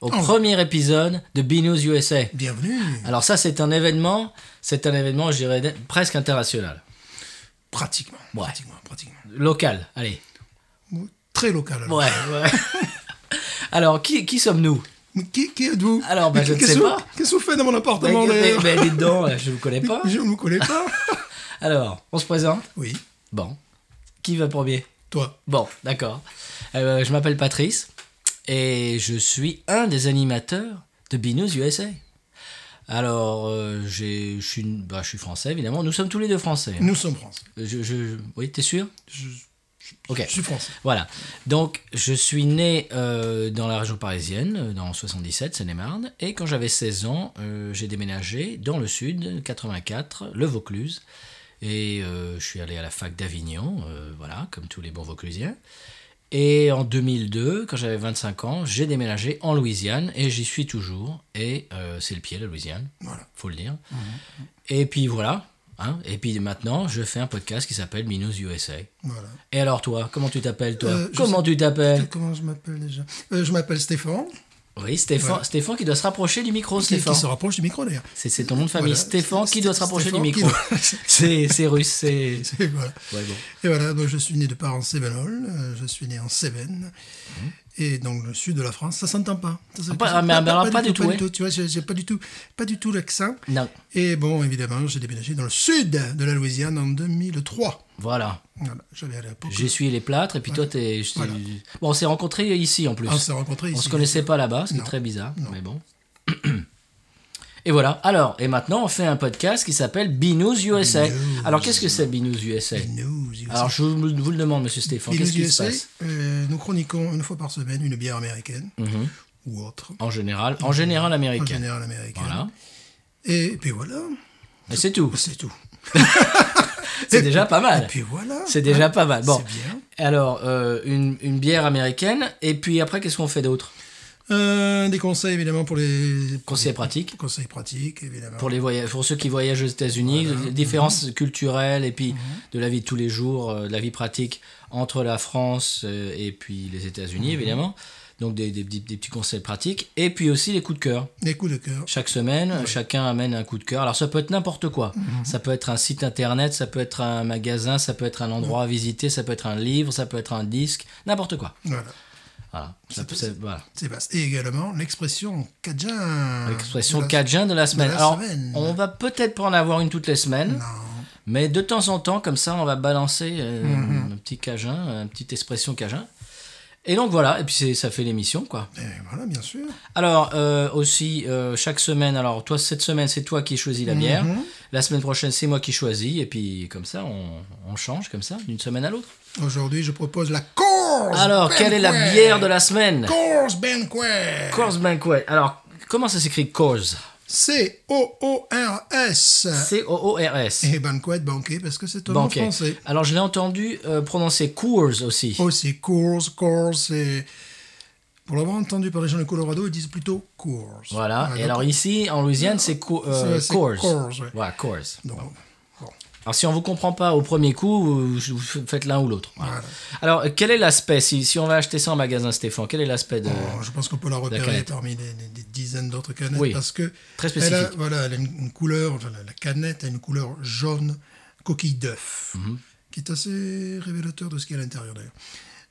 au Oh. premier épisode de Binous USA. Bienvenue. Alors ça, c'est un événement, c'est un événement, je dirais, presque international. Pratiquement. Ouais. Pratiquement. Pratiquement. Local, allez. Très local. alors. Ouais, ouais. Alors, qui, qui sommes-nous? Mais qui, qui êtes-vous? Alors, bah, je ne sais pas. Qu'est-ce que vous faites dans mon mais, appartement mais, d'ailleurs? mais dites donc, je ne vous connais pas. Je ne vous connais pas. Alors, on se présente? Oui. Bon. Qui va premier? Toi. Bon, d'accord. Euh, je m'appelle Patrice et je suis un des animateurs de Binous USA. Alors, euh, j'ai- je suis, bah, je suis français, évidemment. Nous sommes tous les deux français. Nous sommes français. Je, je- oui, t'es sûr? Je, suis français. Voilà. Donc, je suis né euh, dans la région parisienne, euh, dans 77, Seine-et-Marne. Et quand j'avais 16 ans, euh, j'ai déménagé dans le sud, 84, le Vaucluse. Et euh, je suis allé à la fac d'Avignon, euh, voilà, comme tous les bons Vauclusiens. Et en 2002, quand j'avais 25 ans, j'ai déménagé en Louisiane et j'y suis toujours. Et euh, c'est le pied, la Louisiane, Voilà. faut le dire. Et puis voilà. hein. Et puis maintenant, je fais un podcast qui s'appelle Minus USA. Voilà. Et alors toi, comment tu t'appelles toi? Euh, Comment tu t'appelles? Comment je m'appelle déjà? Euh, Je m'appelle Stéphane. Oui, Stéphane, Voilà. Stéphane qui doit se rapprocher du micro, Qui, Stéphane. qui se rapproche du micro d'ailleurs. C'est ton nom de famille, Voilà. Stéphane qui doit se rapprocher Stéphane du micro. doit- C'est russe, c'est... Et voilà. Ouais, bon. Et voilà, donc je suis né de parents Cévenol, euh, je suis né en Cévennes, et donc le sud de la France, ça s'entend pas. Ça, ça- Mhm. Pas- mais alors, pas du tout, ouais. Tu vois, j'ai pas du tout, pas du tout l'accent. Non, Et bon, évidemment, j'ai déménagé dans le sud de la Louisiane en 2003. voilà. Voilà, essuyé les plâtres et puis toi, t'es... Voilà. Bon, on s'est rencontrés ici en plus. On s'est rencontrés ici. on se connaissait pas là-bas, ce qui est Non. très bizarre, Non. mais bon. Et voilà. Alors, et maintenant, on fait un podcast qui s'appelle Binous USA. Binous. Alors, qu'est-ce que c'est Binous USA USA. Alors, je vous vous le demande, monsieur Stéphane, qu'est-ce qui se USA, passe? euh, nous chroniquons une fois par semaine une bière américaine Mhm. ou autre. En général, en général En américain. général américaine. Voilà. Et puis voilà, Et c'est tout. c'est tout. C'est déjà pas Et mal. puis voilà. C'est déjà pas mal. Bon, C'est bien. alors, euh, une, une bière américaine, et puis après, qu'est-ce qu'on fait d'autre? Euh, des conseils évidemment pour les Conseils pratiques conseils pratiques évidemment. pour, les voyages, pour ceux qui voyagent aux États-Unis, les différences culturelles et puis de la vie de tous les jours, euh, de la vie pratique entre la France euh, et puis les États-Unis, évidemment. Donc, des, des petits- des petits conseils pratiques. Et puis aussi les coups de cœur. Des coups de cœur. Chaque semaine, chacun amène un coup de cœur. Alors ça peut être n'importe quoi. Ça peut être un site internet, ça peut être un magasin, ça peut être un endroit à visiter, ça peut être un livre, ça peut être un disque, n'importe quoi. Voilà, Voilà. C'est- voilà. vaste. Et également l'expression cajun. L'expression De la- cajun de la semaine. Alors, semaine. on va peut-être pas en avoir une toutes les semaines, Non. mais de temps en temps, comme ça, on va balancer euh, Mhm. un petit cajun, une petite expression cajun. Et donc voilà, et puis ça fait l'émission, quoi. Et voilà, bien sûr. Alors, euh, aussi, euh, chaque semaine, alors toi, cette semaine, c'est toi qui choisis la bière. Mhm. La semaine prochaine, c'est moi qui choisis. Et puis, comme ça, on, on change, comme ça, d'une semaine à l'autre. Aujourd'hui, je propose la Coors. Alors, quelle est la bière de la semaine? Coors Banquet. Coors Banquet. Alors, comment ça s'écrit Coors C-O-O-R-S. C-O-O-R-S. Et banquet, banquet, parce que c'est un Banquet. français. Alors, je l'ai entendu euh, prononcer Coors aussi. Aussi, Coors, Coors, c'est... Pour l'avoir entendu par les gens de Colorado, ils disent plutôt Coors. Voilà. Et donc, alors, ici, en Louisiane, c'est co euh, Coors. Coors, ouais. Voilà, Coors. donc, bon. Alors, si on vous comprend pas au premier coup, vous, vous faites l'un ou l'autre. Voilà. Alors, quel est l'aspect si, si on va acheter ça en magasin, Stéphane, quel est l'aspect de. Bon, je pense qu'on peut la repérer parmi des, dizaines d'autres canettes Oui. parce que Très elle a, spécifique. voilà, elle a une, une couleur, enfin, la, la canette a une couleur jaune coquille d'œuf, Mhm. qui est assez révélateur de ce qu'il y a à l'intérieur d'ailleurs.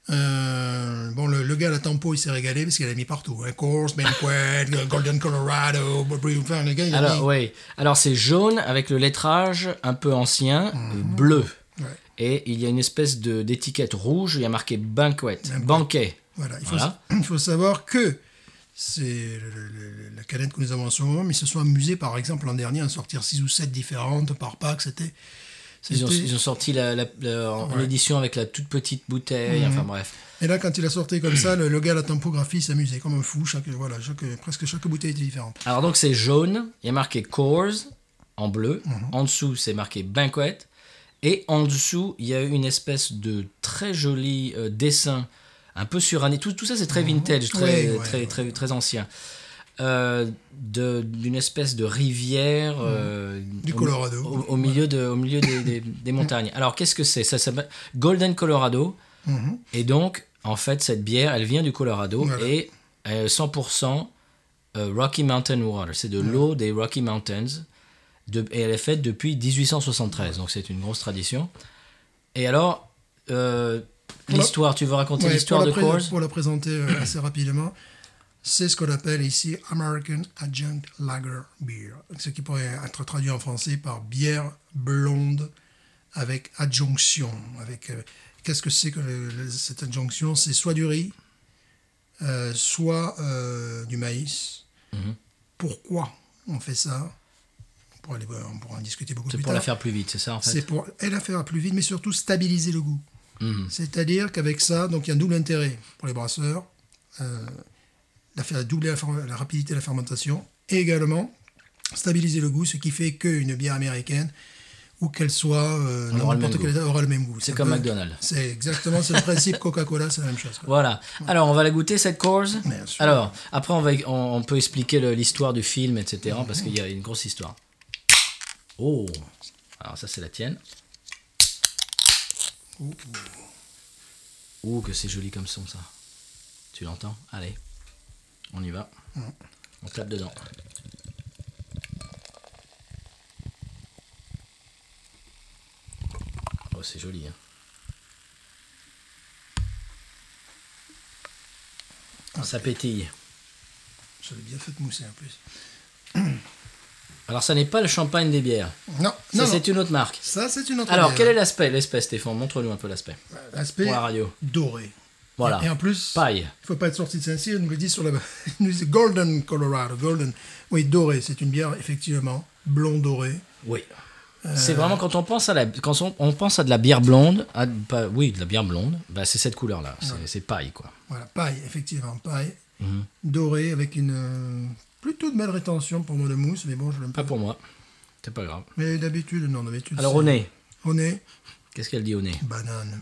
Euh, bon, le, le gars à la tempo, il s'est régalé parce qu'il a mis partout. Hein, Coors, Banquet, Golden Colorado, enfin, le gars, il Alors, mis... oui. Alors, c'est jaune avec le lettrage un peu ancien, euh, bleu. Ouais. Et il y a une espèce de- d'étiquette rouge, il y a marqué banquet, banquet. Voilà, il faut, Voilà. il faut savoir que c'est le- le- le- la canette que nous avons en ce moment, mais ils se sont amusés, par exemple, l'an dernier, à sortir 6 ou 7 différentes par pack. C'était. Ils ont, c'était- ils ont sorti la, la- la- en- Ouais. Mhm. l'édition avec la toute petite bouteille, enfin bref. Et là, quand il a sorti comme ça, le, le gars à la tempographie s'amusait comme un fou. Chaque, voilà, chaque, presque chaque bouteille était différente. Alors donc c'est jaune, il y a marqué Coors, en bleu. En dessous, c'est marqué Banquet. Et en dessous, il y a une espèce de très joli euh, dessin, un peu suranné. Tout, tout ça, c'est très vintage, très, Ouais, ouais, très, très, très ancien. Euh, D'une espèce de rivière. euh, Du Colorado. Au, au milieu, de, au milieu des, des- des montagnes. Alors, qu'est-ce que c'est? Ça s'appelle Golden Colorado. Mhm. Et donc, en fait, cette bière, elle vient du Colorado Voilà. et euh, 100% euh, Rocky Mountain Water. C'est de l'eau des Rocky Mountains. De- et elle est faite depuis 1873. Donc, c'est une grosse tradition. Et alors, euh, l'histoire, tu veux raconter Ouais, l'histoire de Coors Pour la présenter assez rapidement, c'est ce qu'on appelle ici American Adjunct Lager Beer, ce qui pourrait être traduit en français par bière blonde avec adjonction. Avec euh, qu'est-ce que c'est que le- le- cette adjonction? C'est soit du riz, euh, soit euh, du maïs. Mhm. Pourquoi on fait ça? On pourra, aller- on pourra en discuter beaucoup C'est plus pour tard. la faire plus vite, c'est ça en C'est fait pour et la faire plus vite, mais surtout stabiliser le goût. Mhm. C'est-à-dire qu'avec ça, donc il y a un double intérêt pour les brasseurs, la faire doubler la, rapidité de la fermentation, et également stabiliser le goût, ce qui fait qu'une bière américaine, où qu'elle soit euh, n'importe même quel état, aura le même goût. C'est comme McDonald's. C'est exactement, c'est le principe Coca-Cola, c'est la même chose. quoi. Voilà. Alors, on va la goûter, cette Bien sûr. Alors, après, on, va, on, on peut expliquer le- l'histoire du film, etc. Parce qu'il y a une grosse histoire. Oh Alors, ça, c'est la tienne. Oh, que c'est joli comme son, ça. Tu l'entends? Allez, on y va. On tape dedans. Oh, c'est joli, hein. Ça pétille. Je l'ai bien fait mousser en plus. Alors, ça n'est pas le champagne des bières. Non, Ça, c'est une autre marque. Ça, c'est une autre Alors, bière. quel est l'aspect L'aspect, Stéphane, montre-nous un peu l'aspect. L'aspect Pour la radio. doré. Voilà. Et en plus. Il ne faut pas être sorti de Saint-Cyr, il nous le dit sur la il nous dit Golden Colorado, Golden. Oui, doré, c'est une bière, effectivement, blond doré. Oui. C'est vraiment quand on pense à la quand on, on pense à de la bière blonde, à- pas- oui, de la bière blonde, bah, c'est cette couleur là, c'est paille quoi. Voilà, paille, effectivement, paille. Mhm. Doré, avec une euh, plutôt de belle rétention pour moi de mousse, mais bon, je l'aime Pas pas. pour moi. C'est pas grave. Mais d'habitude, non, d'habitude. Alors au nez, Au nez, qu'est-ce qu'elle dit au nez? Banane.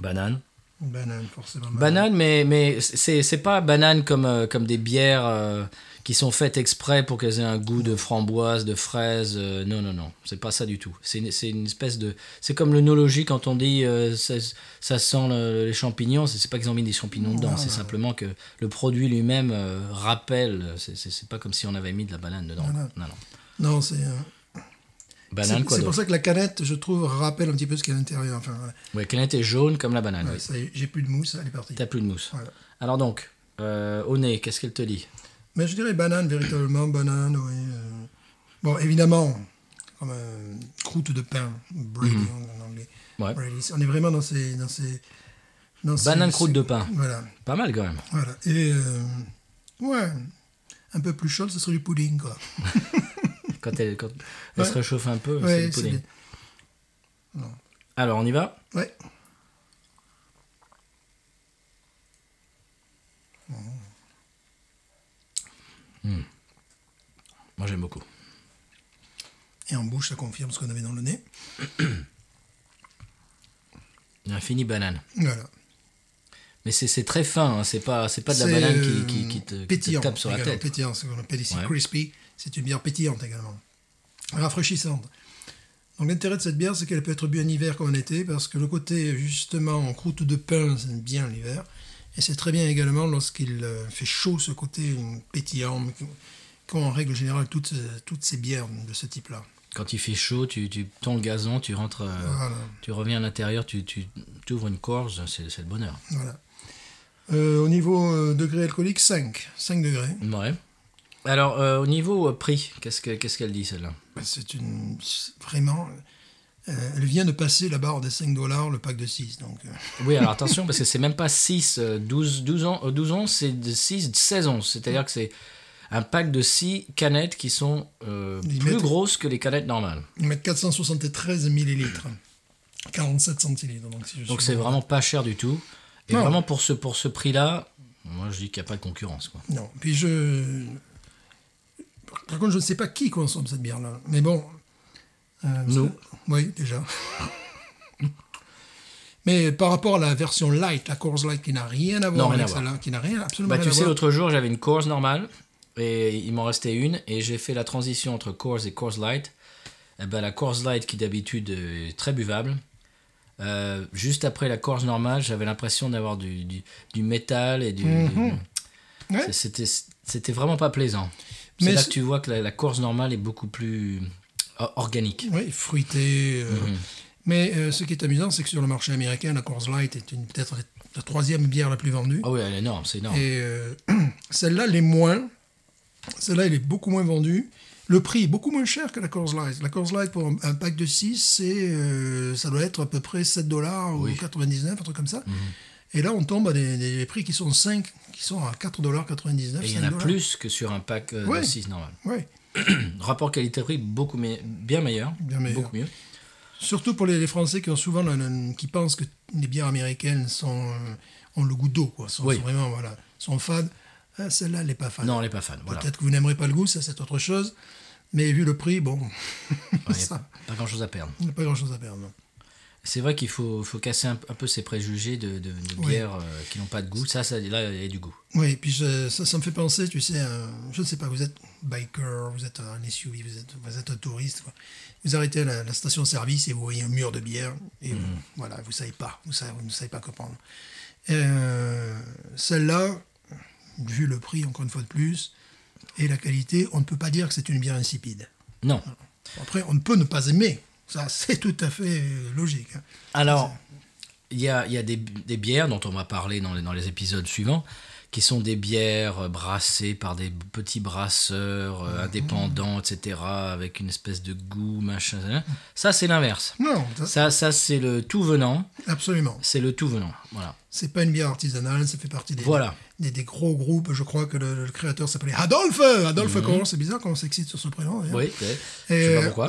Banane. Banane, forcément. Banane, mais mais c'est c'est pas banane comme euh, comme des bières euh, qui sont faites exprès pour qu'elles aient un goût de framboise, de fraise. euh, non non non, c'est pas ça du tout. C'est une, une espèce de c'est comme l'œnologie quand on dit euh, ça, ça sent le- les champignons, c'est pas qu'ils ont mis des champignons dedans, Non, c'est non. simplement que le produit lui-même rappelle. C'est pas comme si on avait mis de la banane dedans. Voilà. Non non. Non, c'est. Banane c'est quoi c'est pour ça que la canette, je trouve, rappelle un petit peu ce qu'il y a à l'intérieur. Enfin, voilà. Ouais, canette est jaune comme la banane. Ouais, oui. j'ai plus de mousse, elle est partie. T'as plus de mousse. Voilà. Alors donc euh, au nez, qu'est-ce qu'elle te dit Mais je dirais banane, véritablement, banane, oui. euh. Bon, évidemment, comme euh, croûte de pain, Brady en anglais. Ouais. On est vraiment dans ces... Dans ces, dans ces- Banane croûte ces- de pain. Voilà, Pas mal quand même. voilà. Et, euh, ouais, un peu plus chaud, ce serait du pudding, quoi. Quand elle, quand elle se réchauffe un peu, c'est Ouais, c'est bien. Alors, on y va? Ouais. Moi, j'aime beaucoup. Et en bouche, ça confirme ce qu'on avait dans le nez. Un fini banane. Voilà. Mais c'est c'est très fin, hein, c'est pas, c'est pas de la C'est, banane euh, qui, qui, qui te, qui te pétillant, tape sur la tête. Pétillant, ce qu'on appelle ici Ouais. crispy. C'est une bière pétillante également. Rafraîchissante. Donc l'intérêt de cette bière, c'est qu'elle peut être bu en hiver comme en été, parce que le côté justement en croûte de pain, c'est bien l'hiver. Et c'est très bien également lorsqu'il euh, fait chaud, ce côté pétillant, comme en règle générale toutes, toutes ces bières de ce type-là. Quand il fait chaud, tu, tu tends le gazon, tu rentres, euh, Voilà. tu reviens à l'intérieur, tu, tu ouvres une corse, c'est c'est le bonheur. voilà. Euh, au niveau degré alcoolique, 5. 5 degrés. Ouais. Alors, euh, au niveau euh, prix, qu'est-ce que- qu'est-ce qu'elle dit celle-là? C'est une. c'est Vraiment. euh, elle vient de passer la barre des 5 dollars, le pack de 6. Donc, euh, Oui, alors attention, parce que c'est même pas 6, euh, 12, 12 ans, euh, 12 onces, c'est de 6, 16 onces. C'est-à-dire que c'est un pack de 6 canettes qui sont euh, plus mettent- grosses que les canettes normales. ils mettent 473 millilitres. 47 centilitres. Donc, si c'est vraiment pas cher du tout. Et Non. vraiment pour ce, pour ce prix-là, moi je dis qu'il n'y a pas de concurrence. Quoi. Non. Puis je. Contre, je ne sais pas qui consomme cette bière-là. Mais bon. euh, Nous. Oui, déjà. Mais par rapport à la version light, la Coors Light qui n'a rien à voir Non, rien avec celle-là, qui n'a rien, absolument Bah, rien tu à sais, l'autre jour, j'avais une Coors normale et il m'en restait une et j'ai fait la transition entre Coors et Coors Light. Et ben, la Coors Light, qui d'habitude est très buvable, euh, juste après la Coors normale, j'avais l'impression d'avoir du, du, du métal et du. Du- Ouais. C'était, c'était vraiment pas plaisant. C'est là que tu vois que la, la Coors normale est beaucoup plus euh, organique. Oui, fruité. euh, Mhm. Mais euh, ce qui est amusant, c'est que sur le marché américain, la Coors Light est peut-être la troisième bière la plus vendue. Ah oui, elle est énorme, c'est énorme. Et euh, celle-là, l'est moins. Celle-là, elle est beaucoup moins vendue. Le prix est beaucoup moins cher que la Coors Light. La Coors Light, pour un, pack de 6, c'est, euh, ça doit être à peu près 7 dollars ou Oui. 99, un truc comme ça. Mhm. Et là, on tombe à des, des prix qui sont 5, qui sont à 4 dollars 99. Et il y en a plus que sur un pack euh, Ouais. de 6 normal. Oui, Rapport qualité-prix beaucoup me- bien meilleur. Bien meilleur. Beaucoup mieux. surtout pour les, les Français qui ont souvent, le- le- qui pensent que les bières américaines sont, euh, ont le goût d'eau, quoi. Sont, Oui. sont vraiment, voilà, sont fades. Ah, celle-là, elle n'est pas fade. Non, elle n'est pas fan. Voilà. Peut-être que vous n'aimerez pas le goût, ça c'est autre chose. Mais vu le prix, bon, Ouais, ça, Pas grand chose à perdre. il n'y a pas grand-chose à perdre. non. C'est vrai qu'il faut, faut casser un, un peu ces préjugés de, de, de Oui. bières euh, qui n'ont pas de goût. Ça, ça, là, il y a du goût. Oui, et puis je- ça, ça me fait penser, tu sais, euh, je ne sais pas, vous êtes biker, vous êtes un SUV, vous êtes, vous êtes un touriste, quoi. vous arrêtez à la, la station-service et vous voyez un mur de bière, et vous- voilà, vous ne savez pas, vous, savez, vous ne savez pas quoi prendre. Euh, Celle-là, vu le prix, encore une fois de plus, et la qualité, on ne peut pas dire que c'est une bière insipide. Non. Après, on ne peut ne pas aimer, ça c'est tout à fait logique. hein. Alors, il y a, y a des, des bières dont on va parler dans les, dans les épisodes suivants, qui sont des bières euh, brassées par des petits brasseurs euh, indépendants, etc., avec une espèce de goût, machin. Ça, c'est l'inverse. Non, ça- Ça, ça c'est le tout venant. absolument. C'est le tout venant. Voilà. C'est pas une bière artisanale, ça fait partie des, Voilà. des, des gros groupes. Je crois que le, le créateur s'appelait Adolphe Adolphe Cohn, c'est bizarre qu'on s'excite sur ce prénom. Mhm. Oui, ouais. je Et, sais pas euh, pourquoi.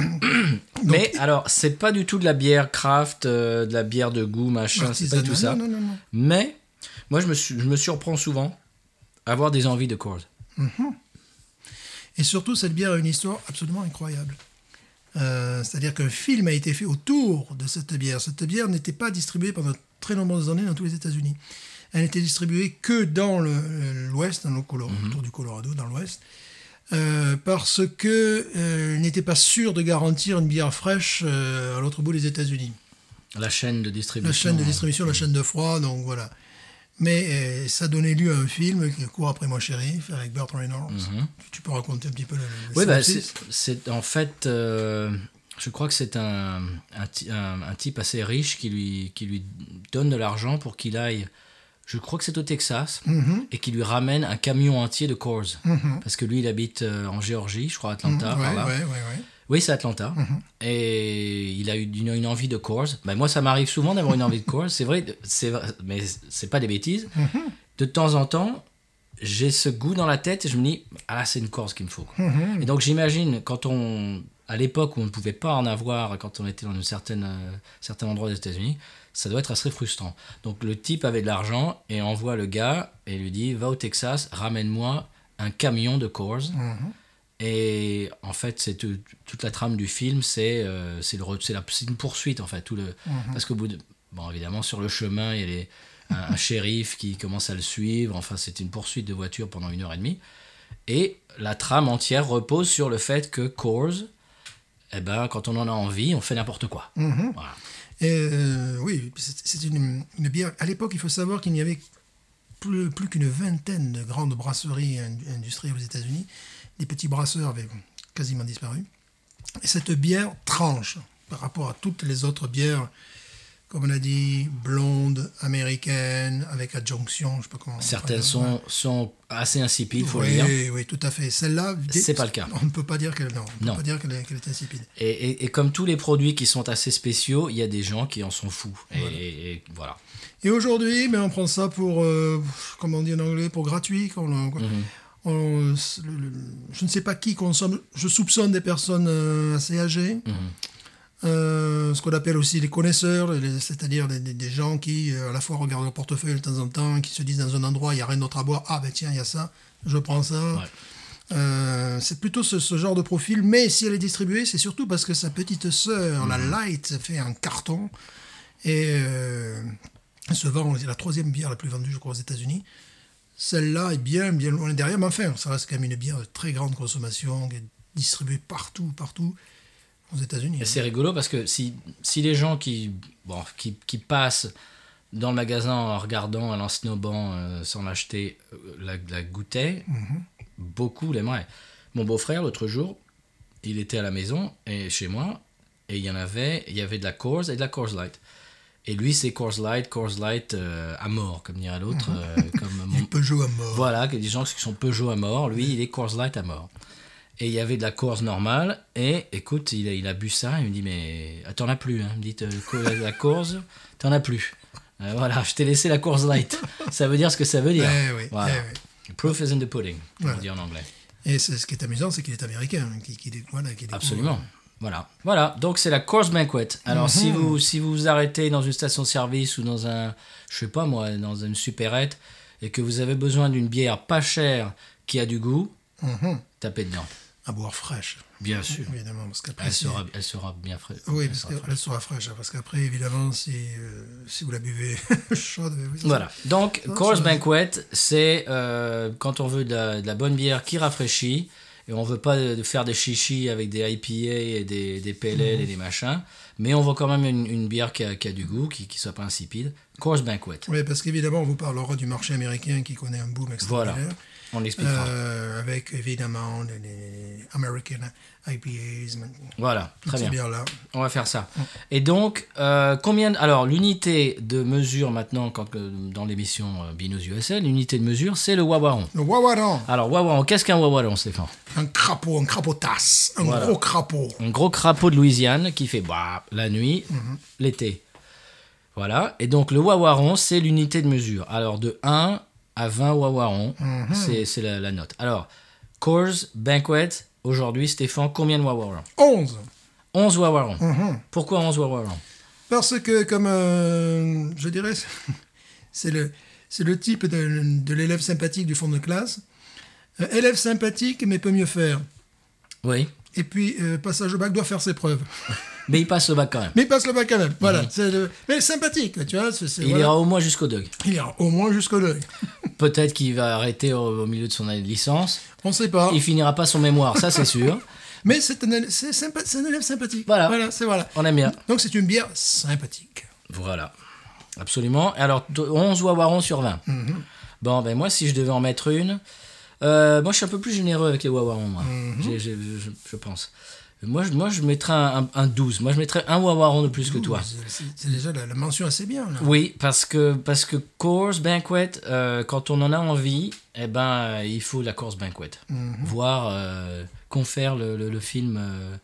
Mais alors, c'est pas du tout de la bière craft, euh, de la bière de goût, machin, c'est pas du tout ça. Non, non, non. Mais moi, je me, suis- je me surprends souvent à avoir des envies de Coors. Et surtout, cette bière a une histoire absolument incroyable. Euh, C'est-à-dire qu'un film a été fait autour de cette bière. Cette bière n'était pas distribuée pendant très nombreuses années dans tous les États-Unis. Elle n'était distribuée que dans l'Ouest, dans le Colo- Mhm. autour du Colorado, dans l'Ouest, euh, parce que euh, n'était pas sûr de garantir une bière fraîche euh, à l'autre bout des États-Unis. La chaîne de distribution. La chaîne de distribution, la chaîne de froid, donc voilà. Mais euh, ça donnait lieu à un film qui Court après moi chérie, fait avec Burt Reynolds. Tu, tu peux raconter un petit peu le, Mhm. Oui, bah, c'est en fait, euh, je crois que c'est un, un, ti- un- un type assez riche qui lui, qui lui donne de l'argent pour qu'il aille, je crois que c'est au Texas, Mhm. et qui lui ramène un camion entier de Coors. Parce que lui, il habite euh, en Géorgie, je crois, Atlanta. Ouais, par là. ouais, ouais, ouais. Oui, c'est Atlanta. Et il a eu une, une envie de Coors. Ben, moi, ça m'arrive souvent d'avoir une envie de Coors. C'est vrai, c'est mais c'est pas des bêtises. De temps en temps, j'ai ce goût dans la tête et je me dis, ah, c'est une Coors qu'il me faut. quoi. Et donc, j'imagine, quand on. À l'époque où on ne pouvait pas en avoir, quand on était dans une certaine, euh, certain endroit des États-Unis, ça doit être assez frustrant. Donc, le type avait de l'argent et envoie le gars et lui dit Va au Texas, ramène-moi un camion de Coors. Et en fait, c'est tout- toute la trame du film, c'est euh, c'est une poursuite en fait. Tout le, Parce qu'au bout de. Bon, évidemment, sur le chemin, il y a les- un, un shérif qui commence à le suivre. Enfin, c'est une poursuite de voiture pendant une heure et demie. Et la trame entière repose sur le fait que Coors, eh ben, quand on en a envie, on fait n'importe quoi. Voilà. Et euh, oui, c'est une, une bière. À l'époque, il faut savoir qu'il n'y avait plus, plus qu'une vingtaine de grandes brasseries in- industrielles aux États-Unis. Les petits brasseurs avaient quasiment disparu. Et cette bière tranche par rapport à toutes les autres bières, comme on a dit, blondes, américaines, avec adjonction, je sais pas comment. Certaines sont, sont assez insipides, faut oui, le dire. oui, tout à fait. Celle-là, C'est pas le cas. On ne peut pas dire qu'elle non, on peut Non. pas dire qu'elle est, insipide. Et, et- et comme tous les produits qui sont assez spéciaux, il y a des gens qui en sont fous. Et- Et, et voilà. Et aujourd'hui, ben, on prend ça pour, euh, comment on dit en anglais, pour gratuit. Mhm. On- le- le- je ne sais pas qui consomme. Je soupçonne des personnes euh, assez âgées. Mhm. Euh, ce qu'on appelle aussi les connaisseurs, c'est-à-dire des, gens qui euh, à la fois regardent leur portefeuille de temps en temps, qui se disent dans un endroit, il n'y a rien d'autre à boire. Ah ben tiens, il y a ça, je prends ça. Ouais. Euh, c'est plutôt ce, ce genre de profil, mais si elle est distribuée, c'est surtout parce que sa petite sœur, la Light, fait un carton et euh, se vend, c'est la troisième bière la plus vendue, je crois, aux États-Unis. Celle-là est bien, bien loin derrière, mais enfin, ça reste quand même une bière de très grande consommation, qui est distribuée partout, partout aux États-Unis. Et c'est rigolo parce que si, si les gens qui, bon, qui, qui passent dans le magasin en regardant, en snobant, euh, sans l'acheter, euh, la, la goûtaient, beaucoup l'aimeraient. Mon beau-frère, l'autre jour, il était à la maison, et chez moi, et il y en avait, il y avait de la Coors et de la Coors Light. Et lui, c'est Coors Light, Coors Light euh, à mort, comme dirait l'autre. euh, comme mon, Peugeot à mort. voilà, des gens qui sont Peugeot à mort. Lui, il est Coors Light à mort. Et il y avait de la Coors normale. Et écoute, il a, il a bu ça. Il me dit, mais ah, t'en as plus. Hein. Il me dit, euh, la Coors, t'en as plus. Euh, voilà, je t'ai laissé la Coors Light. ça veut dire ce que ça veut dire. Eh oui, Voilà. eh oui. Proof is in the pudding, comme Voilà. on dit en anglais. Et ce qui est amusant, c'est qu'il est américain. hein, Qui, qui, voilà, qui découvre- Absolument. Voilà. Voilà. Donc c'est la Coors Banquet. Alors si Mhm. vous si vous vous arrêtez dans une station-service ou dans un je sais pas moi dans une supérette et que vous avez besoin d'une bière pas chère qui a du goût, Mhm. tapez dedans. À boire fraîche, Bien sûr. évidemment. Parce qu'après, Elle si- elle sera bien fraîche. Oui, parce sera qu'elle sera fraîche. hein, Parce qu'après, évidemment, si, euh, si vous la buvez chaude, oui, Voilà. Donc, ça- Banquet, c'est euh, quand on veut de la, de la bonne bière qui rafraîchit et on veut pas de, de faire des chichis avec des IPA et des, des PLL Mhm. et des machins, mais on veut quand même une, une bière qui a, qui a du goût, qui, qui soit pas insipide. Coors Banquet. Oui, parce qu'évidemment, on vous parlera du marché américain qui connaît un boom extraordinaire. Voilà. On l'expliquera. Euh, avec évidemment les, American IPAs, voilà, très bien. bières-là. On va faire ça. Et donc, euh, combien. Alors, l'unité de mesure maintenant, quand, euh, dans l'émission Binous USA, l'unité de mesure, c'est le wawaron. Le Wawaron, Alors, wawaron, qu'est-ce qu'un wawaron, Stéphane? Un crapaud, un crapaud-tasse, un Voilà. gros crapaud. un gros crapaud de Louisiane qui fait bah, la nuit, l'été. Voilà. Et donc le wawaron, c'est l'unité de mesure. Alors de 1 à 20 wawarons, c'est c'est la, la note. Alors, Coors Banquet, aujourd'hui, Stéphane, combien de wawarons? 11. 11 wawarons. Pourquoi 11 wawarons? Parce que, comme euh, je dirais, c'est le, type de, de l'élève sympathique du fond de classe. Euh, élève sympathique, mais peut mieux faire. Oui. Et puis, euh, passage au bac doit faire ses preuves. Mais il passe le bac quand même. Mais il passe le bac quand même. Voilà. c'est le- Mais sympathique, tu vois. Il voilà. ira au moins jusqu'au deuil. Il ira au moins jusqu'au deuil. Peut-être qu'il va arrêter au, au milieu de son année de licence. On ne sait pas. Il finira pas son mémoire, ça c'est sûr. Mais c'est un, élève- sympathique. Voilà. Voilà, c'est voilà. On aime bien. Donc c'est une bière sympathique. Voilà. Absolument. Alors, t- 11 wawarons sur 20. Bon, ben moi, si je devais en mettre une, euh, moi, je suis un peu plus généreux avec les wawarons, moi. J'ai- j'ai- je, je pense. Moi, je, moi, je mettrais un, un- un 12. Moi, je mettrais un wawaron de plus que toi. C'est- déjà la, la mention assez bien. Là. Oui, parce que, parce que Coors Banquet, euh, quand on en a envie, eh ben, il faut la Coors Banquet. Voir, euh, confère le, le, le film. euh,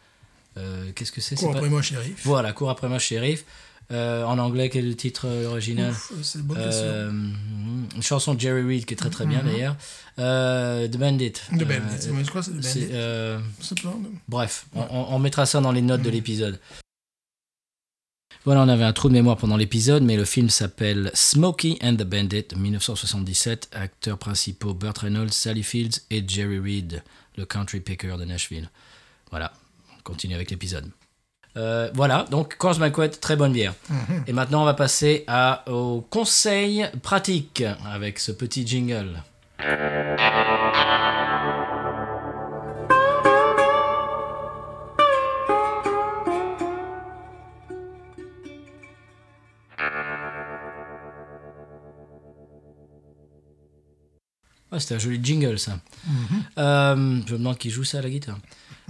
euh, Qu'est-ce que c'est Cours pas- après moi, shérif. Voilà, Cours après moi, shérif. Euh, en anglais, quel est le titre euh, original Ouf, c'est une bonne question. Euh, une chanson de Jerry Reed qui est très très bien d'ailleurs. Euh, The Bandit. Euh, Bandit, c'est- je crois que c'est de c'est, Bandit. euh, C'est pas- bref, on, on- on mettra ça dans les notes de l'épisode. Voilà, on avait un trou de mémoire pendant l'épisode, mais le film s'appelle Smokey and the Bandit de 1977. Acteurs principaux Burt Reynolds, Sally Fields et Jerry Reed, le country picker de Nashville. Voilà, on continue avec l'épisode. Euh, voilà, donc Coors Banquet, très bonne bière. Et maintenant, on va passer à, au conseil pratique avec ce petit jingle. Ouais, c'était un joli jingle, ça. Euh, je me demande qui joue ça à la guitare.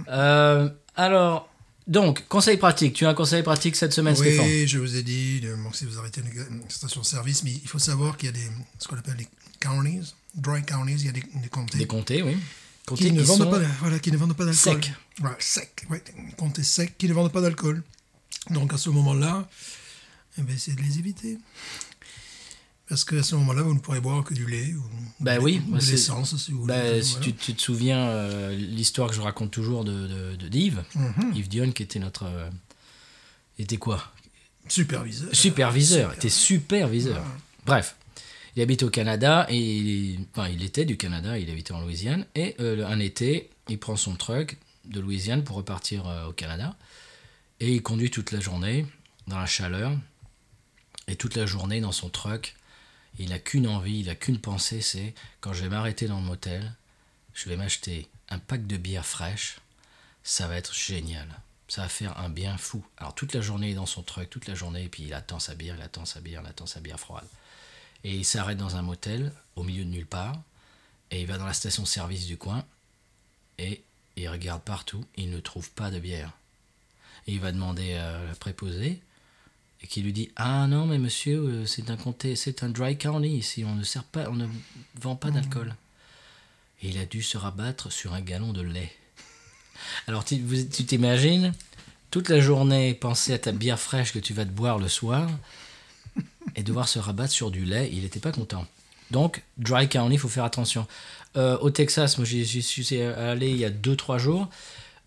Euh, alors, donc, conseil pratique. Tu as un conseil pratique cette semaine, Stéphane? Oui, je vous ai dit, de- bon, si vous arrêtez une, station-service, mais il faut savoir qu'il y a des, ce qu'on appelle les counties, dry counties, il y a des, des comtés Des comtés, oui. Comtés qui, ne vendent pas, voilà, qui ne vendent pas d'alcool. Secs. Voilà, des comtés secs qui ne vendent pas d'alcool. Donc à ce moment-là, eh ben, c'est de les éviter. Parce qu'à ce moment-là, vous ne pourrez boire que du lait ou, Ben ou oui, de- ou de c'est- l'essence, si. Bah, si tu, tu te souviens euh, l'histoire que je raconte toujours de, de, de d'Yves, Mhm. Yves Dion qui était notre euh, était quoi? Superviseur. superviseur, était superviseur. Bref, Il habite au Canada et il, enfin, il était du Canada, il habitait en Louisiane. Et euh, un été, il prend son truck de Louisiane pour repartir euh, au Canada. Et il conduit toute la journée dans la chaleur. Et toute la journée dans son truck, il n'a qu'une envie, il n'a qu'une pensée, c'est quand je vais m'arrêter dans le motel, je vais m'acheter un pack de bière fraîche. Ça va être génial. Ça va faire un bien fou. Alors toute la journée il est dans son truck, toute la journée, et puis il attend sa bière, il attend sa bière, il attend sa bière froide. Et il s'arrête dans un motel, au milieu de nulle part, et il va dans la station-service du coin, et il regarde partout, il ne trouve pas de bière. Et il va demander à la préposée, et qui lui dit Ah non, mais monsieur, euh, c'est un comté, c'est un dry county ici, on ne sert pas, on ne vend pas d'alcool. Et il a dû se rabattre sur un gallon de lait. Alors tu t'imagines toute la journée penser à ta bière fraîche que tu vas te boire le soir et devoir se rabattre sur du lait, il n'était pas content. Donc, dry county, il faut faire attention. Euh, au Texas, moi j'y j'y suis allé il y a 2-3 jours.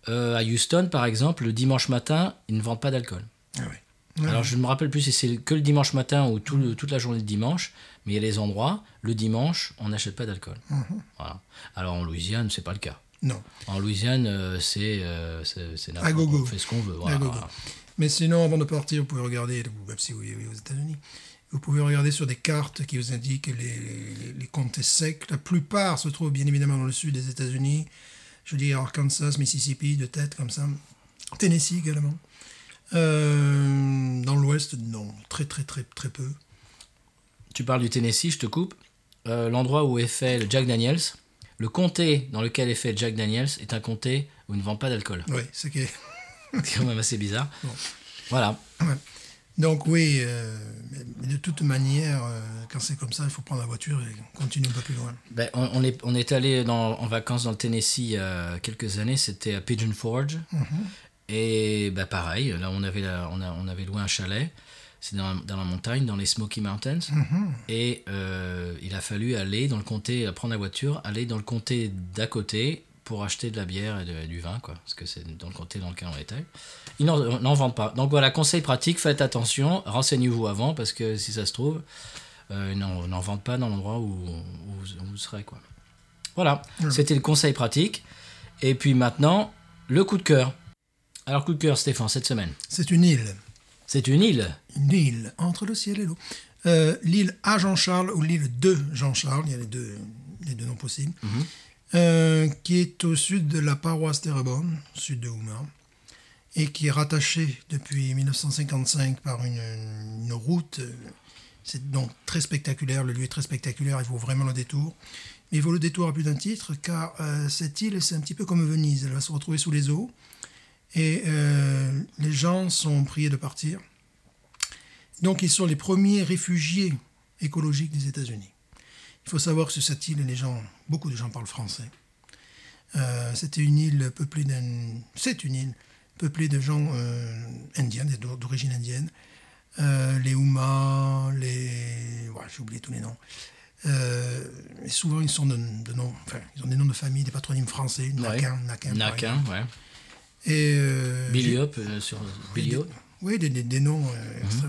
Euh, à Houston, par exemple, le dimanche matin, ils ne vendent pas d'alcool. Ah oui. Alors je ne me rappelle plus si c'est que le dimanche matin ou tout le- toute la journée de dimanche, mais il y a les endroits, le dimanche, on n'achète pas d'alcool. Voilà. Alors en Louisiane, c'est pas le cas. Non. En Louisiane, euh, c'est euh. On fait ce qu'on veut. Voilà, À gogo. voilà. Mais sinon, avant de partir, vous pouvez regarder, même si vous vivez aux États-Unis, vous pouvez regarder sur des cartes qui vous indiquent les, les, les comtés secs. La plupart se trouvent bien évidemment dans le sud des États-Unis. Je dis Arkansas, Mississippi, de tête comme ça. Tennessee également. Euh, dans l'ouest, non. Très, très, très, très peu. Tu parles du Tennessee, je te coupe. Euh, L'endroit où est fait le Jack Daniels, le comté dans lequel est fait Jack Daniels est un comté où ils ne vendent pas d'alcool. Oui, c'est que. Quand même assez bizarre. Bon. Voilà. Donc, oui, euh, mais- de toute manière, euh, quand c'est comme ça, il faut prendre la voiture et continuer un peu plus loin. Ben, on, on est, on est allé dans- en vacances dans le Tennessee il y a quelques années, c'était à Pigeon Forge. Et ben, pareil, là on avait, la- on, a- on avait loué un chalet, c'est dans, dans la montagne, dans les Smoky Mountains. Et euh, il a fallu aller dans le comté, prendre la voiture, aller dans le comté d'à côté pour acheter de la bière et, de- et du vin, quoi, parce que c'est dans le comté dans lequel on était. Ils n'en n'en vendent pas. Donc voilà, conseil pratique, faites attention, renseignez-vous avant, parce que si ça se trouve, euh, ils n'en vendent pas dans l'endroit où, où vous- où vous serez. Quoi. Voilà, c'était le conseil pratique. Et puis maintenant, le coup de cœur. Alors, coup de cœur, Stéphane, cette semaine. C'est une île. C'est une île. Une île entre le ciel et l'eau. Euh, l'île à Jean-Charles ou l'île de Jean-Charles, il y a les deux, les deux noms possibles, euh, qui est au sud de la paroisse Terrebonne, sud de Houma, et qui est rattachée depuis 1955 par une, une route. C'est donc très spectaculaire, le lieu est très spectaculaire, il vaut vraiment le détour. Mais il vaut le détour à plus d'un titre, car euh, cette île, c'est un petit peu comme Venise, elle va se retrouver sous les eaux, et euh, les gens sont priés de partir. Donc ils sont les premiers réfugiés écologiques des États-Unis. Il faut savoir que sur cette île, les gens, beaucoup de gens parlent français. Euh, C'était une île peuplée d'un, c'est une île peuplée de gens euh, indiens, d'o- d'origine indienne. Euh, les Houmas, les, ouais, j'ai oublié tous les noms. Et souvent ils sont de, de noms, enfin ils ont des noms de famille, des patronymes français, Nakin, Nakin. par Naquin, exemple. ouais. Et euh, Billy Hop, euh, sur Billy Hop. oui, des, des- des noms euh, extra.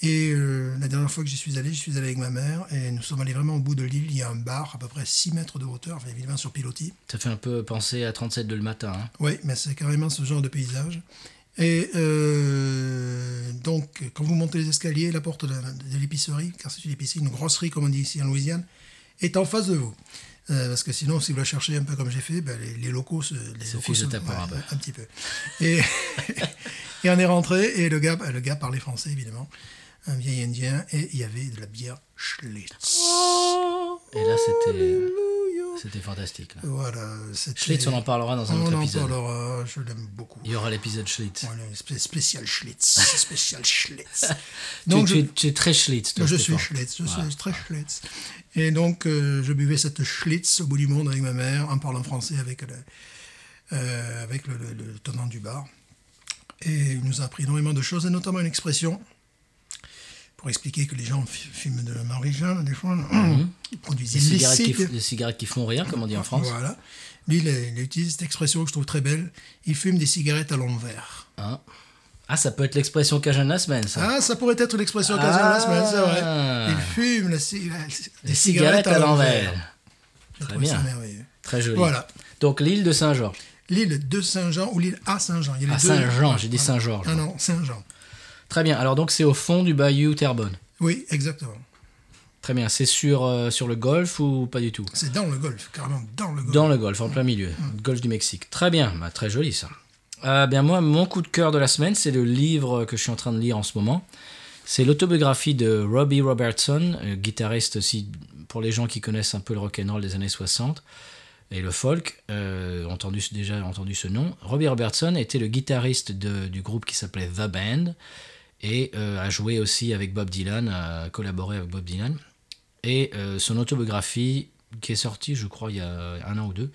Et la dernière fois que j'y suis allé, j'y suis allé avec ma mère et nous sommes allés vraiment au bout de l'île. Il y a un bar à peu près 6 mètres de hauteur, enfin, évidemment sur pilotis. Ça fait un peu penser à 37 de le matin. hein. Oui, mais c'est carrément ce genre de paysage. Et euh, donc, quand vous montez les escaliers, la porte de, de l'épicerie, car c'est une épicerie, une grosserie, comme on dit ici en Louisiane, est en face de vous. Euh, parce que sinon, si vous la cherchez un peu comme j'ai fait, ben, les, les locaux se, les Se locaux se- un ouais, peu. un petit peu. Et, et on est rentré, et le gars, le gars parlait français, évidemment, un vieil indien, et il y avait de la bière Schlitz. Et là, c'était c'était fantastique. là. Voilà. Schlitz, on en parlera dans un On autre en épisode. parlera, je l'aime beaucoup. Il y aura l'épisode Schlitz. Voilà, spécial Schlitz. spécial Schlitz. Donc, tu je, es- tu es très Schlitz, toi, je suis. Schlitz, je Voilà. suis très Schlitz. Et donc, euh, je buvais cette Schlitz au bout du monde avec ma mère, en parlant français avec le, euh, avec le, le- le tenant du bar. Et il nous a appris énormément de choses, et notamment une expression pour expliquer que les gens fument de la marijuana, des fois, ils produisent Des cigarettes, qui, des cigarettes qui font rire, comme on dit en France. Voilà. Lui, il, utilise cette expression que je trouve très belle. Il fume des cigarettes à l'envers. Hein Ah, ça peut être l'expression de la semaine, ça. Ah, ça pourrait être l'expression occasion de la semaine, c'est vrai. Ah. Il fume la ci- la- Les cigarettes à l'envers. Très bien. merveilleux. Très joli. Voilà. Donc l'île de Saint-Georges. L'île de Saint-Jean ou l'île à Saint-Jean. À. Saint-Jean, j'ai dit Saint-Georges. Ah non, Saint-Jean. Très bien. Alors donc c'est au fond du bayou Terrebonne. Oui, exactement. Très bien. C'est sur, euh, sur le golfe ou pas du tout? C'est dans le golfe, carrément dans le golfe. Dans le golfe, en plein milieu. Golfe du Mexique. Très bien. Bah, très joli ça. Euh, bien moi, mon coup de cœur de la semaine, c'est le livre que je suis en train de lire en ce moment. C'est l'autobiographie de Robbie Robertson, euh, guitariste aussi pour les gens qui connaissent un peu le rock and roll des années 60 et le folk, euh, entendu déjà entendu ce nom. Robbie Robertson était le guitariste de- du groupe qui s'appelait The Band et euh, a joué aussi avec Bob Dylan, a collaboré avec Bob Dylan. Et euh, son autobiographie, qui est sortie, je crois, il y a un an ou deux,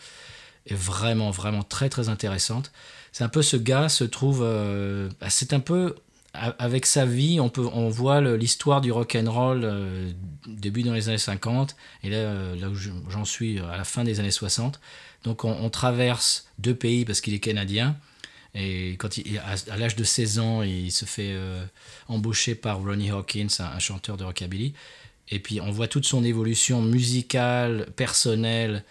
est vraiment, vraiment très, très intéressante. C'est un peu ce gars se trouve. euh, bah, c'est un peu. Avec sa vie, on, peut, on voit l'histoire du rock and roll début dans les années 50 et là, là où je- j'en suis à la fin des années 60. Donc on, on traverse deux pays parce qu'il est canadien et quand il, à, l'âge de 16 ans, il se fait euh, embaucher par Ronnie Hawkins, un, chanteur de rockabilly. Et puis on voit toute son évolution musicale, personnelle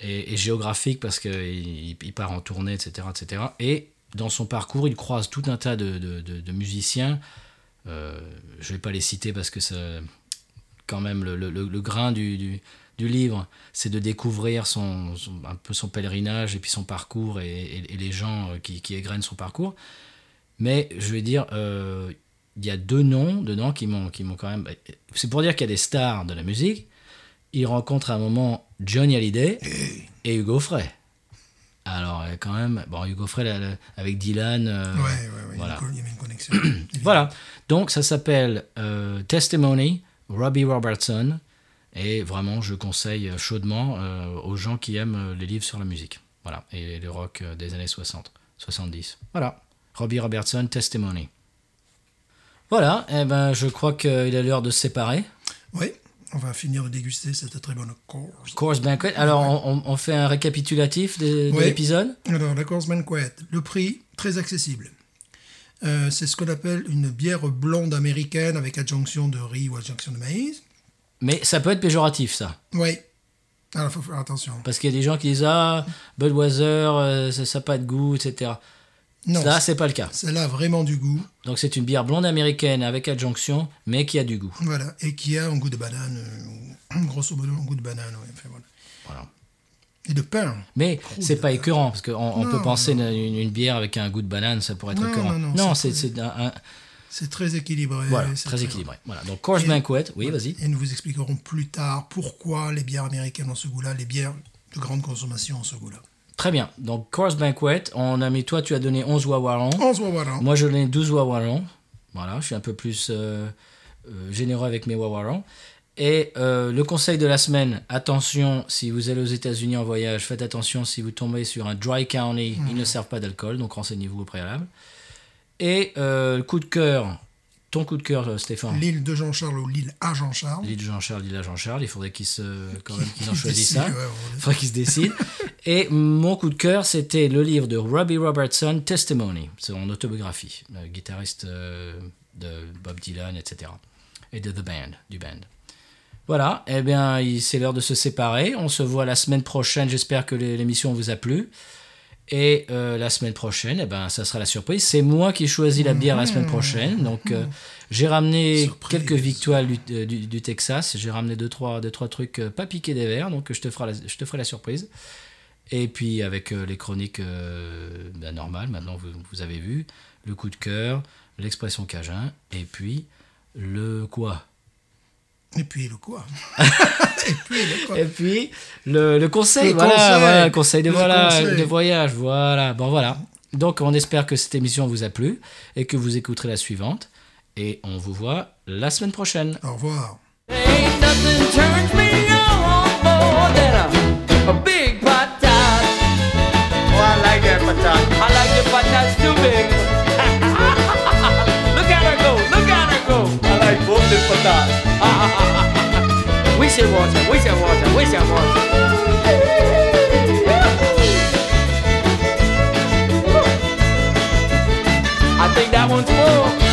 et, géographique parce qu'il il, part en tournée, etc., etc. Et dans son parcours, il croise tout un tas de, de- musiciens. Euh, je ne vais pas les citer parce que ça, quand même le, le- grain du- du livre, c'est de découvrir son, son- un peu son pèlerinage et puis son parcours et, et- et les gens euh, qui, qui égrènent son parcours. Mais je vais dire, euh, il y a deux noms dedans qui m'ont quand même. C'est pour dire qu'il y a des stars de la musique. Il rencontre à un moment Johnny Hallyday et Hugo Frey. Alors, quand même, bon, Hugo Frey là, là, avec Dylan. euh, Ouais, ouais, ouais. voilà. Il y avait une connexion. voilà. Donc, ça s'appelle euh, Testimony, Robbie Robertson. Et vraiment, je conseille chaudement euh, aux gens qui aiment euh, les livres sur la musique. Voilà. Et le rock euh, des années 60, 70. Voilà. Robbie Robertson, Testimony. Voilà. Eh ben, je crois qu'il est l'heure de se séparer. Oui, on va finir de déguster cette très bonne course. Course Banquet. Alors, on, on- on fait un récapitulatif de, de Ouais. l'épisode? Alors, la course Banquet, le prix, très accessible. Euh, c'est ce qu'on appelle une bière blonde américaine avec adjonction de riz ou adjonction de maïs. Mais ça peut être péjoratif, ça. Oui. Alors, il faut faire attention. Parce qu'il y a des gens qui disent Ah, Budweiser, euh, ça n'a pas de goût, etc. Non, Là, c'est pas le cas. celle-là a vraiment du goût. Donc c'est une bière blonde américaine avec adjonction, mais qui a du goût. Voilà. Et qui a un goût de banane. euh, grosso modo, un goût de banane. ouais, enfin, voilà. Voilà. Et de pain. Mais c'est pas écœurant, parce qu'on on peut penser une, bière avec un goût de banane, ça pourrait être Non, écœurant. non, non, c'est c'est c'est un, un- C'est très équilibré. voilà, très équilibré. Voilà. Donc Coors Et- Banquet, oui, vas-y. Et nous vous expliquerons plus tard pourquoi les bières américaines ont ce goût-là, les bières de grande consommation ont ce goût-là. Très bien. Donc Coors Banquet, on a mis, toi tu as donné 11 Wawarons. On se voit, voilà. Moi je donne 12 Wawarons. Voilà, je suis un peu plus euh, euh, généreux avec mes Wawarons. Et euh, le conseil de la semaine, attention, si vous allez aux États-Unis en voyage, faites attention si vous tombez sur un dry county, ils ne servent pas d'alcool, donc renseignez-vous au préalable. Et euh, le coup de cœur, ton coup de cœur, euh, Stéphane L'île de Jean-Charles ou l'île à Jean-Charles. L'île de Jean-Charles, l'île à Jean-Charles, il faudrait qu'ils se, quand même qu'ils en choisissent ça. ouais, Il faudrait qu'ils se décident. Et mon coup de cœur, c'était le livre de Robbie Robertson, Testimony, son autobiographie, le guitariste euh, de Bob Dylan, etc. Et de The Band, du band. Voilà, eh bien, c'est l'heure de se séparer. On se voit la semaine prochaine. J'espère que l'é- l'émission vous a plu. Et euh, la semaine prochaine, eh ben, ça sera la surprise. C'est moi qui choisis la bière la semaine prochaine. Donc, euh, j'ai ramené Surprise. quelques victoires du, euh, du- du Texas. J'ai ramené deux trois, deux, trois trucs pas piqués des verres. Donc, je te, ferai la, je te ferai la surprise. Et puis, avec les chroniques ben, normales, maintenant vous, vous avez vu, le coup de cœur, l'expression cajun, et puis le quoi? Et puis le quoi Et puis le quoi Et puis le, le conseil, Le voilà, conseil. voilà, le conseil de, Le voilà, conseil. de voyage, voilà. Bon, voilà. Donc, on espère que cette émission vous a plu et que vous écouterez la suivante. Et on vous voit la semaine prochaine. Au revoir. Ain't nothing turns me on more than a, a big patat. Oh, I like that patat. I like the patats too big. look at her go, look at her go. I like both the patats. Wasted water, water, water. I think that one's full.